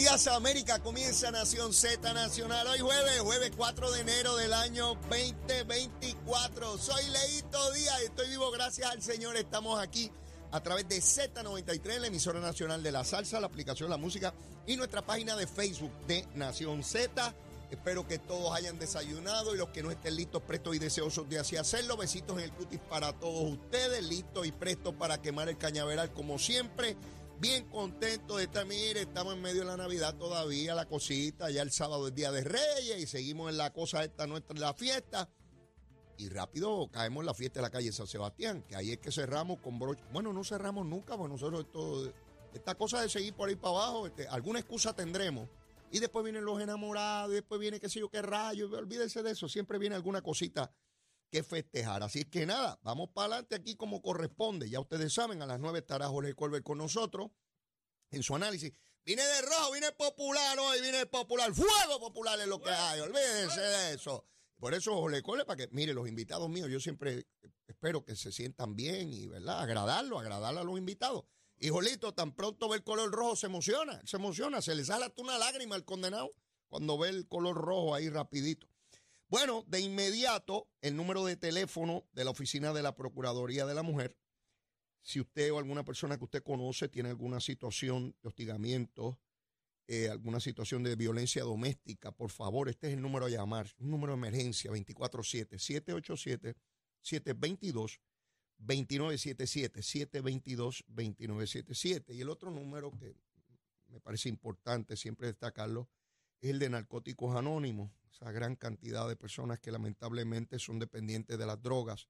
días, América. Comienza Nación Z Nacional. Hoy jueves, jueves 4 de enero del año 2024. Soy Leito Díaz estoy vivo gracias al Señor. Estamos aquí a través de Z93, la emisora nacional de la salsa, la aplicación la música y nuestra página de Facebook de Nación Z. Espero que todos hayan desayunado y los que no estén listos, prestos y deseosos de así hacerlo. Besitos en el cutis para todos ustedes, listos y prestos para quemar el cañaveral como siempre. Bien contento de estar, mire, estamos en medio de la Navidad todavía, la cosita, ya el sábado es Día de Reyes y seguimos en la cosa esta nuestra, la fiesta. Y rápido caemos la fiesta de la calle San Sebastián, que ahí es que cerramos con broche. Bueno, no cerramos nunca, porque nosotros esto, esta cosa de seguir por ahí para abajo, este, alguna excusa tendremos. Y después vienen los enamorados, y después viene qué sé yo qué rayo, olvídense de eso, siempre viene alguna cosita que festejar. Así que nada, vamos para adelante aquí como corresponde. Ya ustedes saben, a las nueve estará Jorge Colbert con nosotros en su análisis. Vine de rojo, vine popular hoy, vine popular. Fuego popular es lo que hay, olvídense de eso. Por eso Jorge Colbert, para que, mire, los invitados míos, yo siempre espero que se sientan bien y, ¿verdad? Agradarlo, agradar a los invitados. Y Jolito, tan pronto ve el color rojo, se emociona, se emociona, se le sale hasta una lágrima al condenado cuando ve el color rojo ahí rapidito. Bueno, de inmediato, el número de teléfono de la oficina de la Procuraduría de la Mujer. Si usted o alguna persona que usted conoce tiene alguna situación de hostigamiento, eh, alguna situación de violencia doméstica, por favor, este es el número a llamar, un número de emergencia 24-7, 787-722-2977, 722-2977. Y el otro número que me parece importante siempre destacarlo es el de Narcóticos Anónimos, esa gran cantidad de personas que lamentablemente son dependientes de las drogas.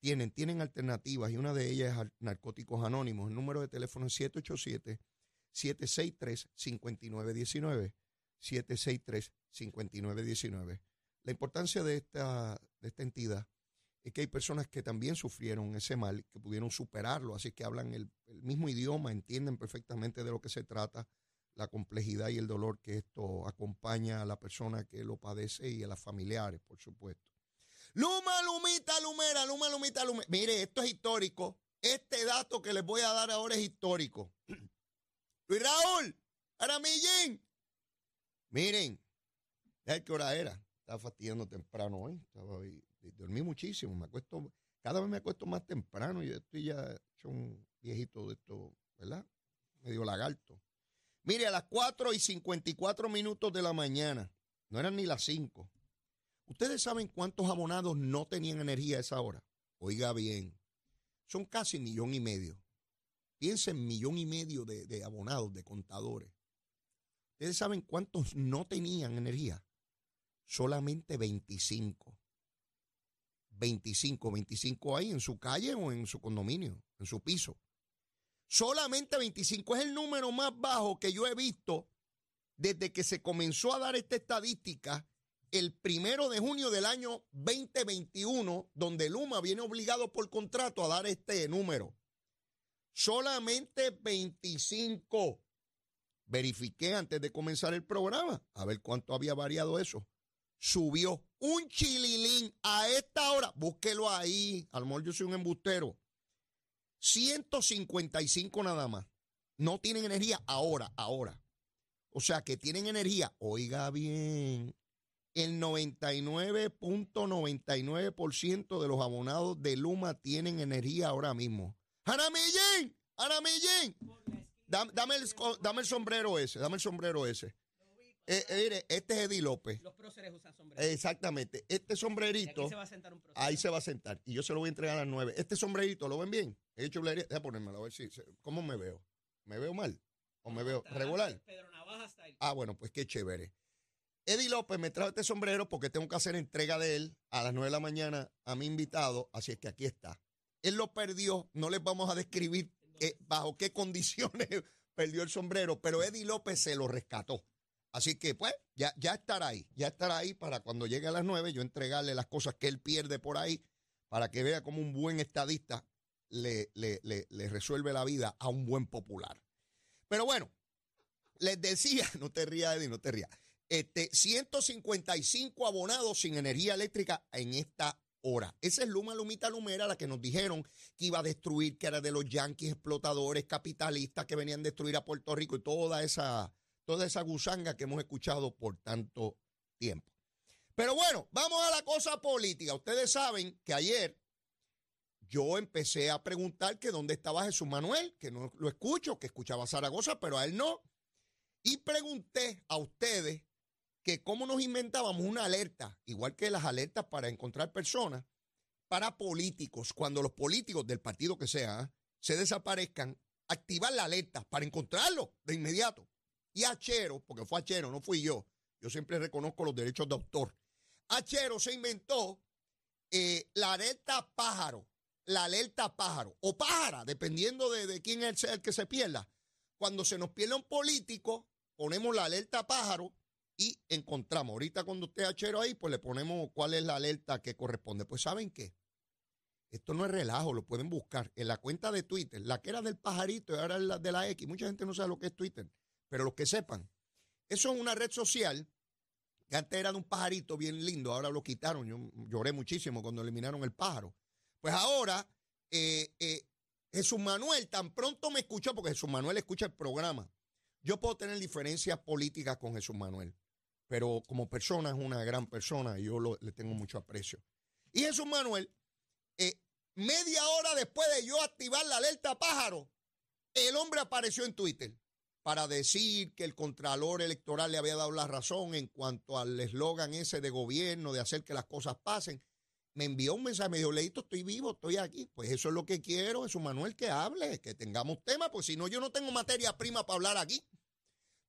Tienen, tienen alternativas y una de ellas es Narcóticos Anónimos. El número de teléfono es 787-763-5919. 763-5919. La importancia de esta, de esta entidad es que hay personas que también sufrieron ese mal, que pudieron superarlo, así que hablan el, el mismo idioma, entienden perfectamente de lo que se trata la complejidad y el dolor que esto acompaña a la persona que lo padece y a las familiares, por supuesto. Luma, Lumita, Lumera, Luma, Lumita, Lumera. Mire, esto es histórico. Este dato que les voy a dar ahora es histórico. Luis Raúl, Aramillín. Miren, qué hora era. Estaba fastidiando temprano hoy. Estaba dormí muchísimo. Me acuesto, cada vez me acuesto más temprano y estoy ya hecho un viejito de esto, ¿verdad? Medio lagarto. Mire, a las 4 y 54 minutos de la mañana, no eran ni las 5. ¿Ustedes saben cuántos abonados no tenían energía a esa hora? Oiga bien, son casi millón y medio. Piensen millón y medio de, de abonados, de contadores. ¿Ustedes saben cuántos no tenían energía? Solamente 25. 25, 25 ahí en su calle o en su condominio, en su piso. Solamente 25 es el número más bajo que yo he visto desde que se comenzó a dar esta estadística el primero de junio del año 2021, donde Luma viene obligado por contrato a dar este número. Solamente 25. Verifiqué antes de comenzar el programa, a ver cuánto había variado eso. Subió un chililín a esta hora. Búsquelo ahí. Mejor yo soy un embustero. 155 nada más. No tienen energía ahora, ahora. O sea que tienen energía, oiga bien, el 99.99% de los abonados de Luma tienen energía ahora mismo. ¡Jaramillín! ¡Jaramillín! Dame, dame, dame el sombrero ese, dame el sombrero ese. Eh, eh, mire, este es Eddie López. Los próceres usan sombrero. Exactamente. Este sombrerito. se va a sentar un ahí se va a sentar. Y yo se lo voy a entregar a las nueve. Este sombrerito, ¿lo ven bien? He hecho chulería. Déjame ponérmelo a ver si. ¿Cómo me veo? ¿Me veo mal? ¿O me veo regular? Pedro Navaja style. Ah, bueno, pues qué chévere. Eddie López me trajo este sombrero porque tengo que hacer entrega de él a las nueve de la mañana a mi invitado. Así es que aquí está. Él lo perdió. No les vamos a describir eh, bajo qué condiciones perdió el sombrero, pero Eddie López se lo rescató. Así que, pues, ya, ya estará ahí, ya estará ahí para cuando llegue a las nueve yo entregarle las cosas que él pierde por ahí para que vea como un buen estadista le, le, le, resuelve la vida a un buen popular. Pero bueno, les decía, no te rías, Eddie, no te rías. Este, 155 abonados sin energía eléctrica en esta hora. Esa es Luma Lumita Lumera, la que nos dijeron que iba a destruir, que era de los yanquis explotadores capitalistas que venían a destruir a Puerto Rico y toda esa toda esa gusanga que hemos escuchado por tanto tiempo. Pero bueno, vamos a la cosa política. Ustedes saben que ayer yo empecé a preguntar que dónde estaba Jesús Manuel, que no lo escucho, que escuchaba Zaragoza, pero a él no. Y pregunté a ustedes que cómo nos inventábamos una alerta, igual que las alertas para encontrar personas, para políticos, cuando los políticos del partido que sea ¿eh? se desaparezcan, activar la alerta para encontrarlo de inmediato. Y Achero, porque fue Achero, no fui yo, yo siempre reconozco los derechos de autor. Achero se inventó eh, la alerta pájaro la alerta pájaro o pájara, dependiendo de, quién es el que se pierda. Cuando se nos pierde un político, ponemos la alerta pájaro y encontramos. Ahorita cuando usted achero ahí, pues le ponemos cuál es la alerta que corresponde. Pues ¿saben qué? Esto no es relajo, lo pueden buscar en la cuenta de Twitter, la que era del pajarito y ahora es la de la X. Mucha gente no sabe lo que es Twitter, pero los que sepan, eso es una red social que antes era de un pajarito bien lindo, ahora lo quitaron. Yo lloré muchísimo cuando eliminaron el pájaro. Pues ahora, eh, eh, Jesús Manuel tan pronto me escuchó, porque Jesús Manuel escucha el programa. Yo puedo tener diferencias políticas con Jesús Manuel, pero como persona es una gran persona y yo le tengo mucho aprecio. Y Jesús Manuel, eh, media hora después de yo activar la alerta pájaro, el hombre apareció en Twitter para decir que el Contralor Electoral le había dado la razón en cuanto al eslogan ese de gobierno, de hacer que las cosas pasen me envió un mensaje, me dijo, Leito, estoy vivo, estoy aquí. Pues eso es lo que quiero, es un Manuel que hable, que tengamos tema, pues si no, yo no tengo materia prima para hablar aquí.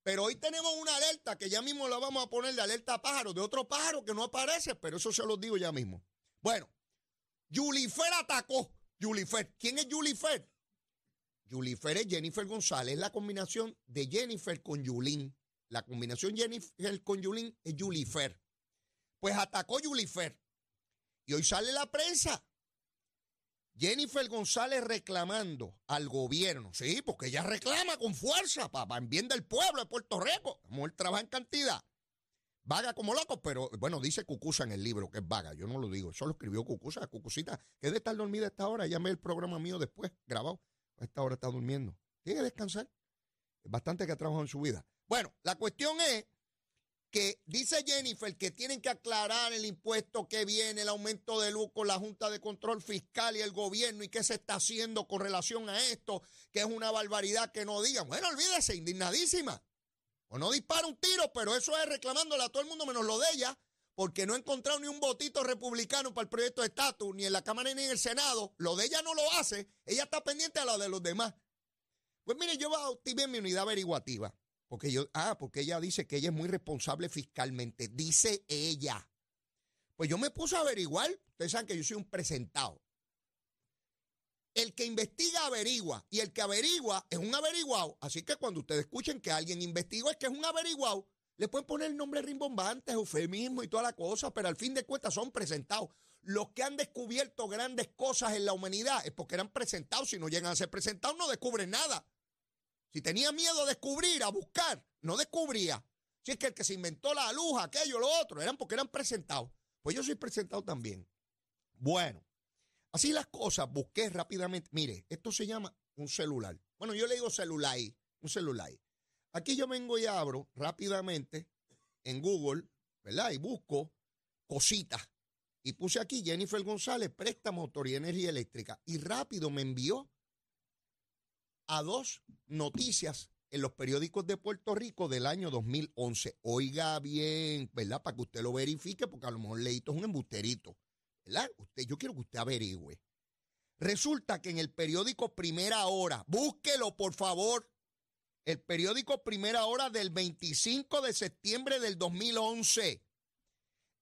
Pero hoy tenemos una alerta que ya mismo la vamos a poner de alerta pájaro, de otro pájaro que no aparece, pero eso se los digo ya mismo. Bueno, Julifer atacó. Julifer, ¿quién es Julifer? Julifer es Jennifer González, es la combinación de Jennifer con Yulín. La combinación Jennifer con Yulín es Julifer. Pues atacó Julifer. Y hoy sale la prensa. Jennifer González reclamando al gobierno, sí, porque ella reclama con fuerza para, en bien del pueblo de Puerto Rico. La mujer trabaja en cantidad. Vaga como loco, pero bueno, dice Cucusa en el libro que es vaga. Yo no lo digo, eso lo escribió Cucusa. Cucusita, que de estar dormida esta hora. Llamé el programa mío después, grabado. A esta hora está durmiendo. Tiene que descansar. Es bastante que ha trabajado en su vida. Bueno, la cuestión es que dice Jennifer que tienen que aclarar el impuesto que viene, el aumento de luz con la Junta de Control Fiscal y el gobierno y qué se está haciendo con relación a esto, que es una barbaridad que no digan. Bueno, olvídese, indignadísima. O no dispara un tiro, pero eso es reclamándole a todo el mundo menos lo de ella, porque no ha encontrado ni un votito republicano para el proyecto de estatus, ni en la Cámara ni en el Senado. Lo de ella no lo hace, ella está pendiente a lo de los demás. Pues mire, yo activé mi unidad averiguativa. Porque yo, ah, porque ella dice que ella es muy responsable fiscalmente. Dice ella. Pues yo me puse a averiguar. Ustedes saben que yo soy un presentado. El que investiga averigua y el que averigua es un averiguado. Así que cuando ustedes escuchen que alguien investigó es que es un averiguado, le pueden poner el nombre rimbombante, eufemismo y toda la cosa, pero al fin de cuentas son presentados. Los que han descubierto grandes cosas en la humanidad es porque eran presentados. Si no llegan a ser presentados, no descubren nada. Si tenía miedo a descubrir, a buscar, no descubría. Si es que el que se inventó la luz, aquello, lo otro, eran porque eran presentados. Pues yo soy presentado también. Bueno, así las cosas, busqué rápidamente. Mire, esto se llama un celular. Bueno, yo le digo celular, un celular. Aquí yo vengo y abro rápidamente en Google, ¿verdad? Y busco cositas. Y puse aquí Jennifer González, préstamo autoridad de energía eléctrica. Y rápido me envió a dos noticias en los periódicos de Puerto Rico del año 2011. Oiga bien, ¿verdad? Para que usted lo verifique, porque a lo mejor Leito es un embusterito, ¿verdad? Usted, yo quiero que usted averigüe. Resulta que en el periódico Primera Hora, búsquelo por favor, el periódico Primera Hora del 25 de septiembre del 2011,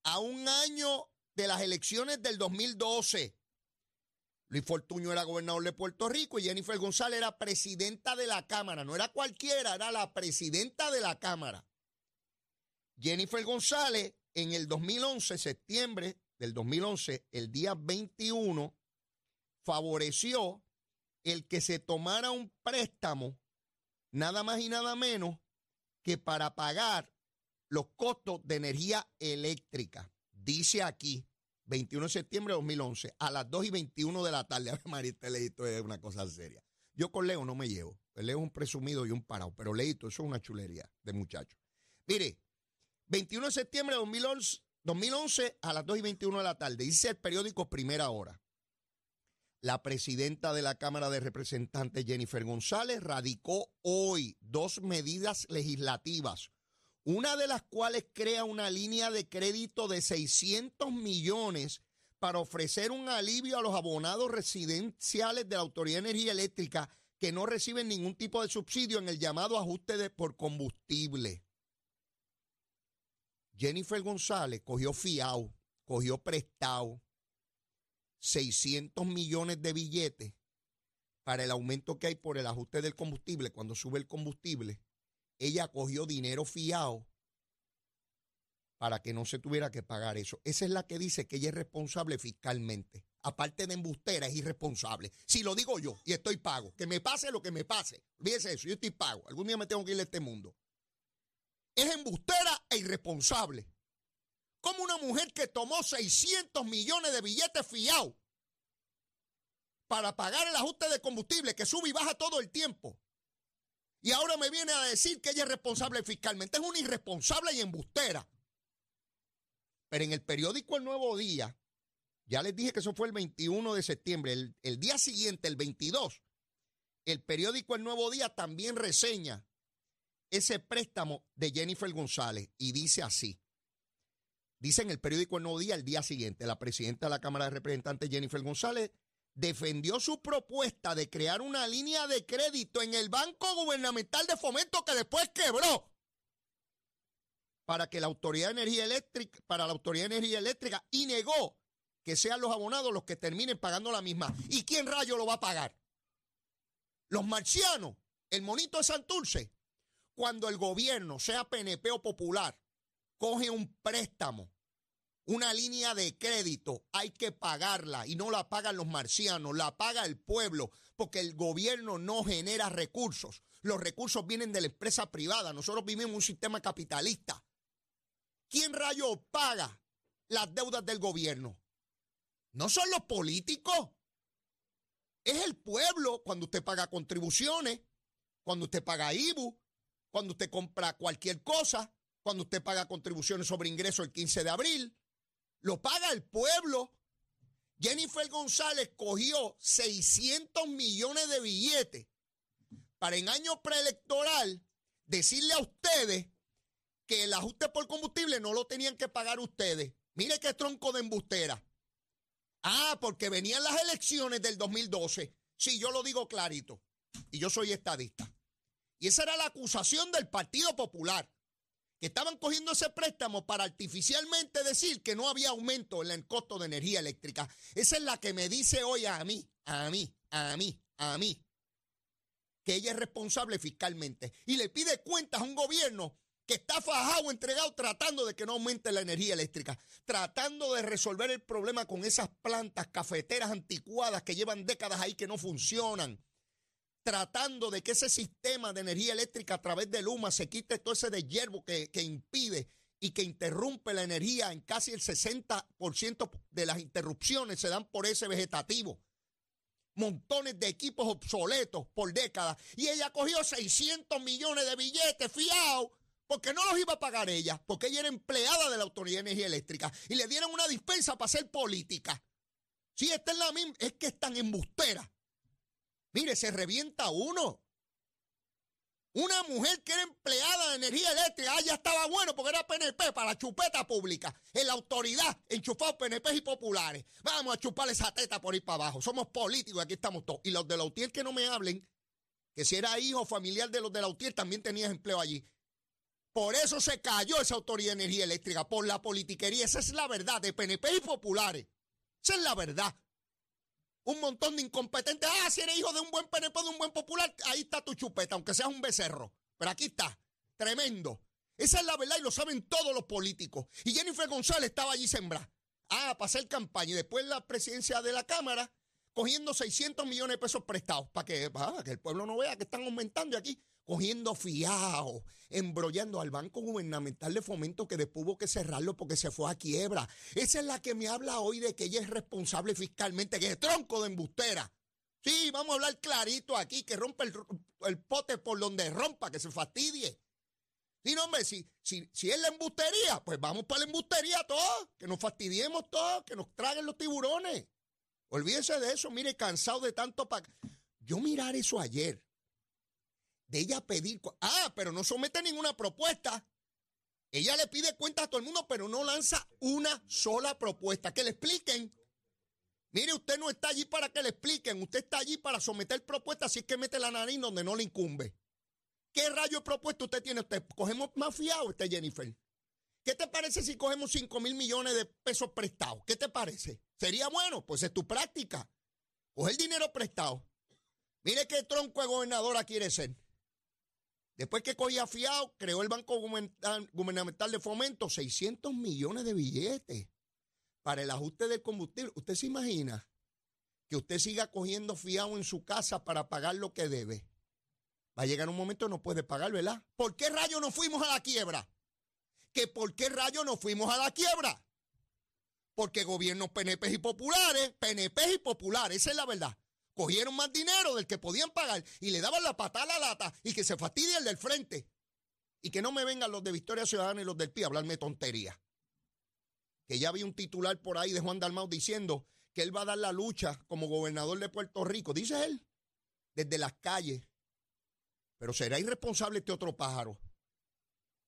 a un año de las elecciones del 2012, Luis Fortuño era gobernador de Puerto Rico y Jennifer González era presidenta de la Cámara. No era cualquiera, era la presidenta de la Cámara. Jennifer González en el 2011, septiembre del 2011, el día 21, favoreció el que se tomara un préstamo, nada más y nada menos que para pagar los costos de energía eléctrica. Dice aquí, 21 de septiembre de 2011, a las 2 y 21 de la tarde. A María, este es una cosa seria. Yo con Leo no me llevo. Él es un presumido y un parado, pero Leito, eso es una chulería de muchacho. Mire, 21 de septiembre de 2011, 2011 a las 2 y 21 de la tarde, dice el periódico Primera Hora. La presidenta de la Cámara de Representantes, Jennifer González, radicó hoy dos medidas legislativas, una de las cuales crea una línea de crédito de 600 millones para ofrecer un alivio a los abonados residenciales de la Autoridad de Energía Eléctrica que no reciben ningún tipo de subsidio en el llamado ajuste por combustible. Jennifer González cogió fiado, cogió prestado 600 millones de billetes para el aumento que hay por el ajuste del combustible cuando sube el combustible. Ella cogió dinero fiado para que no se tuviera que pagar eso. Esa es la que dice que ella es responsable fiscalmente. Aparte de embustera, es irresponsable. Si lo digo yo y estoy pago, que me pase lo que me pase. Olvídese eso, yo estoy pago. Algún día me tengo que ir a este mundo. Es embustera e irresponsable. Como una mujer que tomó 600 millones de billetes fiados para pagar el ajuste de combustible que sube y baja todo el tiempo. Y ahora me viene a decir que ella es responsable fiscalmente. Es una irresponsable y embustera. Pero en el periódico El Nuevo Día, ya les dije que eso fue el 21 de septiembre, el, día siguiente, el 22, el periódico El Nuevo Día también reseña ese préstamo de Jennifer González y dice así. Dice en el periódico El Nuevo Día el día siguiente, la presidenta de la Cámara de Representantes, Jennifer González, defendió su propuesta de crear una línea de crédito en el Banco Gubernamental de Fomento que después quebró para que la Autoridad de Energía Eléctrica, para la Autoridad de Energía Eléctrica y negó que sean los abonados los que terminen pagando la misma. ¿Y quién rayo lo va a pagar? Los marcianos, el monito de Santurce. Cuando el gobierno, sea PNP o popular, coge un préstamo, una línea de crédito, hay que pagarla y no la pagan los marcianos, la paga el pueblo, porque el gobierno no genera recursos. Los recursos vienen de la empresa privada. Nosotros vivimos un sistema capitalista. ¿Quién rayo paga las deudas del gobierno? No son los políticos. Es el pueblo cuando usted paga contribuciones, cuando usted paga IBU, cuando usted compra cualquier cosa, cuando usted paga contribuciones sobre ingresos el 15 de abril. Lo paga el pueblo. Jennifer González cogió 600 millones de billetes para en año preelectoral decirle a ustedes que el ajuste por combustible no lo tenían que pagar ustedes. Mire qué tronco de embustera. Ah, porque venían las elecciones del 2012. Sí, yo lo digo clarito. Y yo soy estadista. Y esa era la acusación del Partido Popular. Que estaban cogiendo ese préstamo para artificialmente decir que no había aumento en el costo de energía eléctrica. Esa es la que me dice hoy a mí, a mí, a mí, a mí, que ella es responsable fiscalmente. Y le pide cuentas a un gobierno que está fajado, entregado, tratando de que no aumente la energía eléctrica, tratando de resolver el problema con esas plantas cafeteras anticuadas que llevan décadas ahí que no funcionan, tratando de que ese sistema de energía eléctrica a través del UMA se quite todo ese de que, que impide y que interrumpe la energía en casi el 60% de las interrupciones se dan por ese vegetativo montones de equipos obsoletos por décadas. Y ella cogió 600 millones de billetes fiados porque no los iba a pagar ella, porque ella era empleada de la Autoridad de Energía Eléctrica y le dieron una dispensa para hacer política. Si esta es la misma, es que están embustera. Mire, se revienta uno. Una mujer que era empleada de energía eléctrica, ah, ya estaba bueno porque era PNP para la chupeta pública. En la autoridad, enchufado PNP y populares. Vamos a chuparle esa teta por ir para abajo. Somos políticos, aquí estamos todos. Y los de la UTIER que no me hablen, que si era hijo familiar de los de la UTIER también tenías empleo allí. Por eso se cayó esa autoridad de energía eléctrica, por la politiquería. Esa es la verdad de PNP y populares. Esa es la verdad. Un montón de incompetentes. Ah, si eres hijo de un buen PNP, de un buen popular, ahí está tu chupeta, aunque seas un becerro. Pero aquí está. Tremendo. Esa es la verdad y lo saben todos los políticos. Y Jennifer González estaba allí sembrada. Ah, para hacer campaña. Y después la presidencia de la Cámara, cogiendo 600 millones de pesos prestados para que, para que el pueblo no vea que están aumentando aquí cogiendo fiado, embrollando al Banco Gubernamental de Fomento que después hubo que cerrarlo porque se fue a quiebra. Esa es la que me habla hoy de que ella es responsable fiscalmente, que es tronco de embustera. Sí, vamos a hablar clarito aquí, que rompe el, pote por donde rompa, que se fastidie. Sí, no, hombre, si, si, si es la embustería, pues vamos para la embustería todos, que nos fastidiemos todos, que nos traguen los tiburones. Olvídense de eso, mire, cansado de tanto para... Yo mirar eso ayer, de ella pedir... Ah, pero no somete ninguna propuesta. Ella le pide cuentas a todo el mundo, pero no lanza una sola propuesta. Que le expliquen. Mire, usted no está allí para que le expliquen, usted está allí para someter propuestas, así es que mete la nariz donde no le incumbe. ¿Qué rayo de propuesta usted tiene? ¿Usted cogemos más fiado, usted, Jennifer? ¿Qué te parece si cogemos 5 mil millones de pesos prestados? ¿Qué te parece? ¿Sería bueno? Pues es tu práctica. Coge el dinero prestado. Mire qué tronco de gobernadora quiere ser. Después que cogía fiado, creó el Banco Gubernamental de Fomento 600 millones de billetes para el ajuste del combustible. ¿Usted se imagina que usted siga cogiendo fiado en su casa para pagar lo que debe? Va a llegar un momento que no puede pagar, ¿verdad? ¿Por qué rayo no fuimos a la quiebra? ¿Que por qué rayo no fuimos a la quiebra? Porque gobiernos PNP y populares, PNP y populares, esa es la verdad cogieron más dinero del que podían pagar y le daban la patada a la lata y que se fastidie el del frente. Y que no me vengan los de Victoria Ciudadana y los del PI a hablarme tontería. Que ya vi un titular por ahí de Juan Dalmau diciendo que él va a dar la lucha como gobernador de Puerto Rico, dice él, desde las calles. Pero será irresponsable este otro pájaro.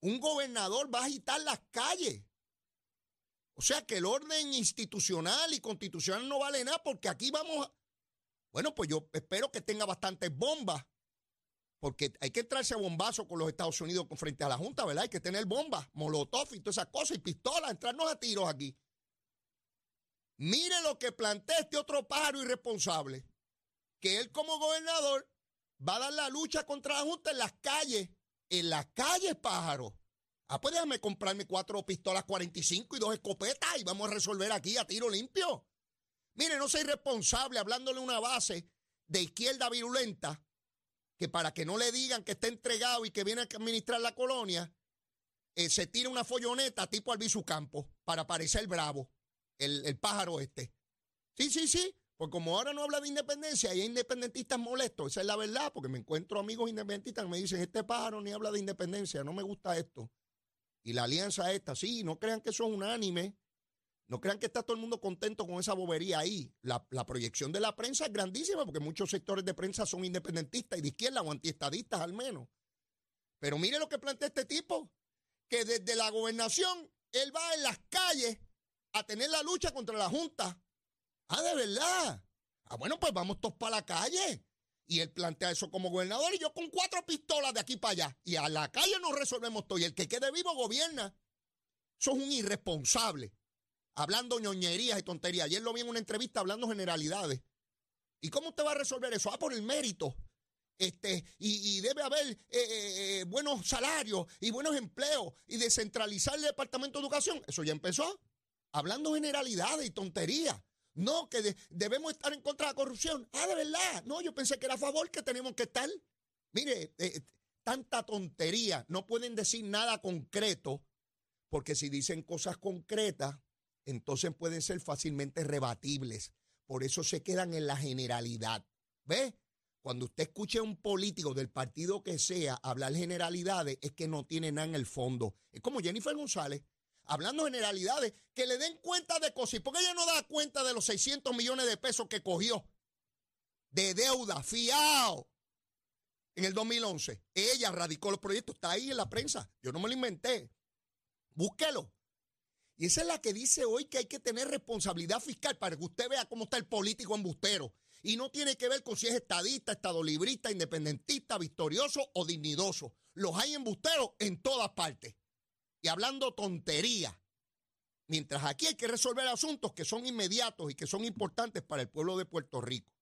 Un gobernador va a agitar las calles. O sea que el orden institucional y constitucional no vale nada porque aquí vamos bueno, pues yo espero que tenga bastantes bombas, porque hay que entrarse a bombazo con los Estados Unidos frente a la Junta, ¿verdad? Hay que tener bombas, molotov y todas esas cosas, y pistolas, entrarnos a tiros aquí. Mire lo que plantea este otro pájaro irresponsable, que él como gobernador va a dar la lucha contra la Junta en las calles, en las calles, pájaro. Ah, pues déjame comprarme cuatro pistolas 45 y dos escopetas y vamos a resolver aquí a tiro limpio. Mire, no soy responsable hablándole una base de izquierda virulenta que para que no le digan que está entregado y que viene a administrar la colonia, eh, se tira una folloneta tipo Albizu Campo para parecer bravo, el, el, pájaro este. Sí, sí, sí, porque como ahora no habla de independencia y hay independentistas molestos, esa es la verdad, porque me encuentro amigos independentistas que me dicen, este pájaro ni habla de independencia, no me gusta esto. Y la alianza esta, sí, no crean que eso es unánime. No crean que está todo el mundo contento con esa bobería ahí. La, proyección de la prensa es grandísima porque muchos sectores de prensa son independentistas y de izquierda o antiestadistas al menos. Pero mire lo que plantea este tipo, que desde la gobernación él va en las calles a tener la lucha contra la Junta. Ah, de verdad. Ah, bueno, pues vamos todos para la calle. Y él plantea eso como gobernador y yo con cuatro pistolas de aquí para allá. Y a la calle nos resolvemos todo. Y el que quede vivo gobierna. Eso es un irresponsable hablando ñoñerías y tonterías. Ayer lo vi en una entrevista hablando generalidades. ¿Y cómo usted va a resolver eso? Ah, por el mérito. Este, y, debe haber eh, eh, eh, buenos salarios y buenos empleos y descentralizar el Departamento de Educación. Eso ya empezó. Hablando generalidades y tonterías. No, que debemos estar en contra de la corrupción. Ah, de verdad. No, yo pensé que era a favor que tenemos que estar. Mire, tanta tontería. No pueden decir nada concreto, porque si dicen cosas concretas, entonces pueden ser fácilmente rebatibles. Por eso se quedan en la generalidad. ¿Ve? Cuando usted escuche a un político del partido que sea hablar generalidades, es que no tiene nada en el fondo. Es como Jennifer González, hablando generalidades, que le den cuenta de cosas. ¿Y por qué ella no da cuenta de los 600 millones de pesos que cogió de deuda, fiado, en el 2011? Ella radicó los proyectos, está ahí en la prensa. Yo no me lo inventé. Búsquelo. Y esa es la que dice hoy que hay que tener responsabilidad fiscal para que usted vea cómo está el político embustero. Y no tiene que ver con si es estadista, estadolibrista, independentista, victorioso o dignidoso. Los hay embusteros en todas partes. Y hablando tontería. Mientras aquí hay que resolver asuntos que son inmediatos y que son importantes para el pueblo de Puerto Rico.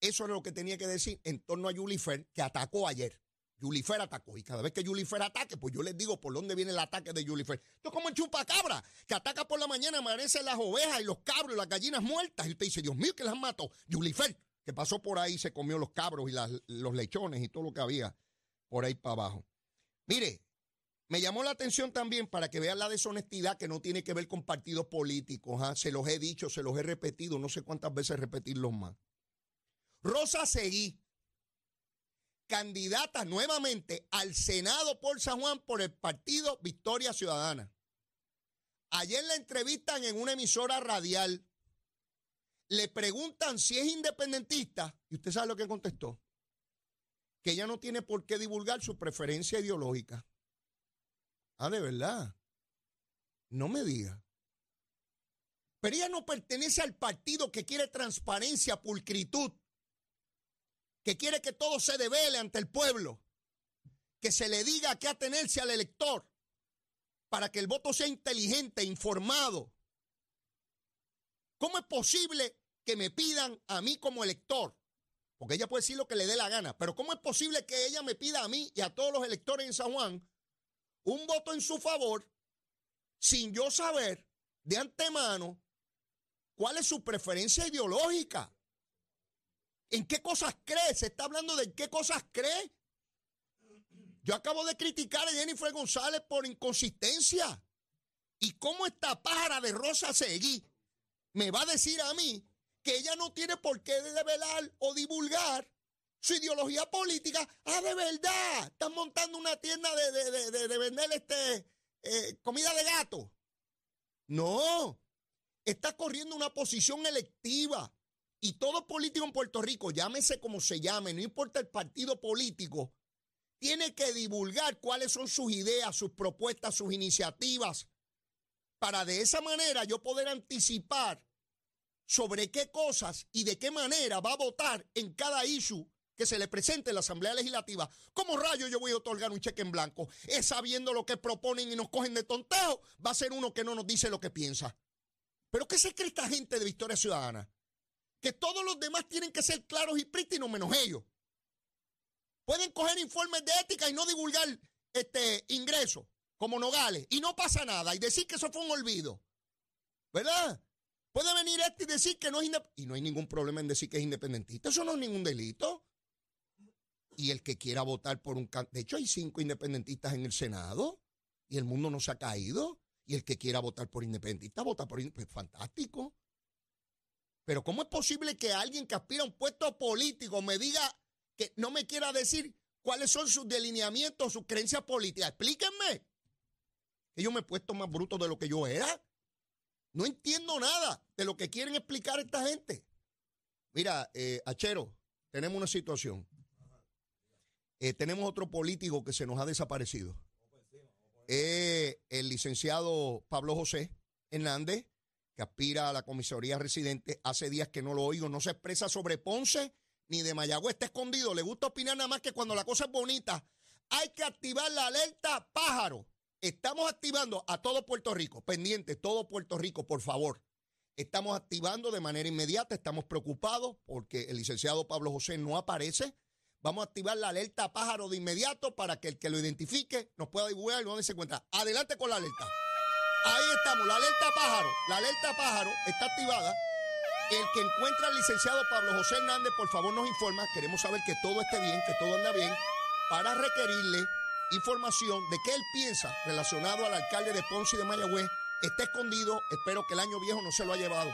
Eso es lo que tenía que decir en torno a Julifer, que atacó ayer. Julifer atacó. Y cada vez que Julifer ataque, pues yo les digo por dónde viene el ataque de Julifer. Esto es como el chupacabra, que ataca por la mañana, amanecen las ovejas y los cabros y las gallinas muertas. Y usted dice, Dios mío, que las mató. Julifer, que pasó por ahí, se comió los cabros y los lechones y todo lo que había por ahí para abajo. Mire, Me llamó la atención también para que vean la deshonestidad que no tiene que ver con partidos políticos. ¿ah? Se los he dicho, se los he repetido, no sé cuántas veces repetirlos más. Rosa Seguí, candidata nuevamente al Senado por San Juan por el partido Victoria Ciudadana. Ayer la entrevistan en una emisora radial. Le preguntan si es independentista y usted sabe lo que contestó. Que ella no tiene por qué divulgar su preferencia ideológica. Ah, de verdad. No me diga. Pero ella no pertenece al partido que quiere transparencia, pulcritud, que quiere que todo se devele ante el pueblo, que se le diga qué atenerse al elector para que el voto sea inteligente, informado. ¿Cómo es posible que me pidan a mí como elector? Porque ella puede decir lo que le dé la gana, pero ¿cómo es posible que ella me pida a mí y a todos los electores en San Juan un voto en su favor sin yo saber de antemano cuál es su preferencia ideológica. ¿En qué cosas cree? Se está hablando de en qué cosas cree. Yo acabo de criticar a Jennifer González por inconsistencia. ¿Y cómo esta pájara de Rosa Seguí me va a decir a mí que ella no tiene por qué develar o divulgar su ideología política. Ah, de verdad, están montando una tienda de, vender este, eh, comida de gato. No, está corriendo una posición electiva. Y todo político en Puerto Rico, llámese como se llame, no importa el partido político, tiene que divulgar cuáles son sus ideas, sus propuestas, sus iniciativas, para de esa manera yo poder anticipar sobre qué cosas y de qué manera va a votar en cada issue que se le presente en la Asamblea Legislativa, ¿cómo rayo yo voy a otorgar un cheque en blanco? Es sabiendo lo que proponen y nos cogen de tonteo, va a ser uno que no nos dice lo que piensa. ¿Pero qué se cree esta gente de Victoria Ciudadana? Que todos los demás tienen que ser claros y prístinos menos ellos. Pueden coger informes de ética y no divulgar este ingreso, como Nogales, y no pasa nada, y decir que eso fue un olvido. ¿Verdad? Puede venir este y decir que no es independiente. Y no hay ningún problema en decir que es independentista. Eso no es ningún delito y el que quiera votar por un... De hecho, hay cinco independentistas en el Senado y el mundo no se ha caído. Y el que quiera votar por independentista, vota por pues fantástico. Pero ¿cómo es posible que alguien que aspira a un puesto político me diga que no me quiera decir cuáles son sus delineamientos, sus creencias políticas? Explíquenme. Que yo me he puesto más bruto de lo que yo era. No entiendo nada de lo que quieren explicar esta gente. Mira, eh, Achero, tenemos una situación. Eh, tenemos otro político que se nos ha desaparecido. Eh, el licenciado Pablo José Hernández, que aspira a la comisaría residente. Hace días que no lo oigo. No se expresa sobre Ponce ni de Mayagüez. Está escondido. Le gusta opinar nada más que cuando la cosa es bonita. Hay que activar la alerta pájaro. Estamos activando a todo Puerto Rico. Pendiente, todo Puerto Rico, por favor. Estamos activando de manera inmediata. Estamos preocupados porque el licenciado Pablo José no aparece. Vamos a activar la alerta pájaro de inmediato para que el que lo identifique nos pueda divulgar dónde se encuentra. Adelante con la alerta. Ahí estamos, la alerta pájaro. La alerta pájaro está activada. El que encuentra al licenciado Pablo José Hernández, por favor nos informa. Queremos saber que todo esté bien, que todo anda bien, para requerirle información de qué él piensa relacionado al alcalde de Ponce y de Mayagüez. Está escondido, espero que el año viejo no se lo ha llevado.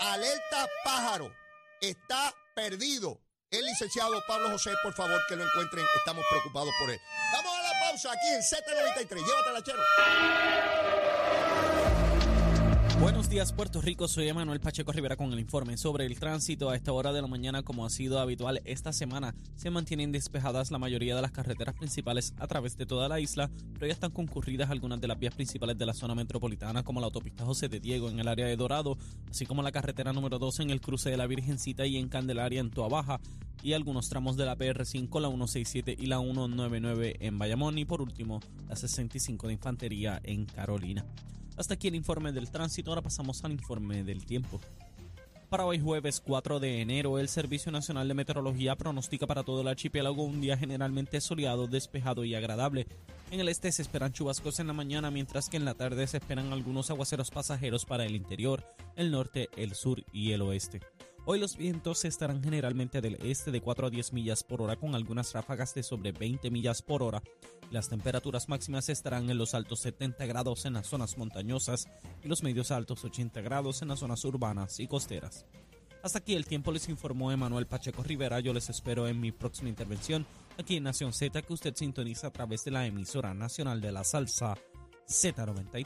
Alerta pájaro, está perdido. El licenciado Pablo José, por favor, que lo encuentren. Estamos preocupados por él. Vamos a la pausa aquí en Z93. Llévatela, chero. Buenos días Puerto Rico, soy Emanuel Pacheco Rivera con el informe sobre el tránsito. A esta hora de la mañana, como ha sido habitual esta semana, se mantienen despejadas la mayoría de las carreteras principales a través de toda la isla, pero ya están concurridas algunas de las vías principales de la zona metropolitana, como la autopista José de Diego en el área de Dorado, así como la carretera número 2 en el cruce de la Virgencita y en Candelaria en Toa Baja, y algunos tramos de la PR5, la 167 y la 199 en Bayamón, y por último, la 65 de Infantería en Carolina. Hasta aquí el informe del tránsito, ahora pasamos al informe del tiempo. Para hoy jueves 4 de enero, el Servicio Nacional de Meteorología pronostica para todo el archipiélago un día generalmente soleado, despejado y agradable. En el este se esperan chubascos en la mañana, mientras que en la tarde se esperan algunos aguaceros pasajeros para el interior, el norte, el sur y el oeste. Hoy los vientos estarán generalmente del este de 4 a 10 millas por hora con algunas ráfagas de sobre 20 millas por hora Las temperaturas máximas estarán en los altos 70 grados en las zonas montañosas y los medios altos 80 grados en las zonas urbanas y costeras. Hasta aquí el tiempo les informó Emanuel Pacheco Rivera. Yo les espero en mi próxima intervención aquí en Nación Z que usted sintoniza a través de la emisora nacional de la salsa Z93.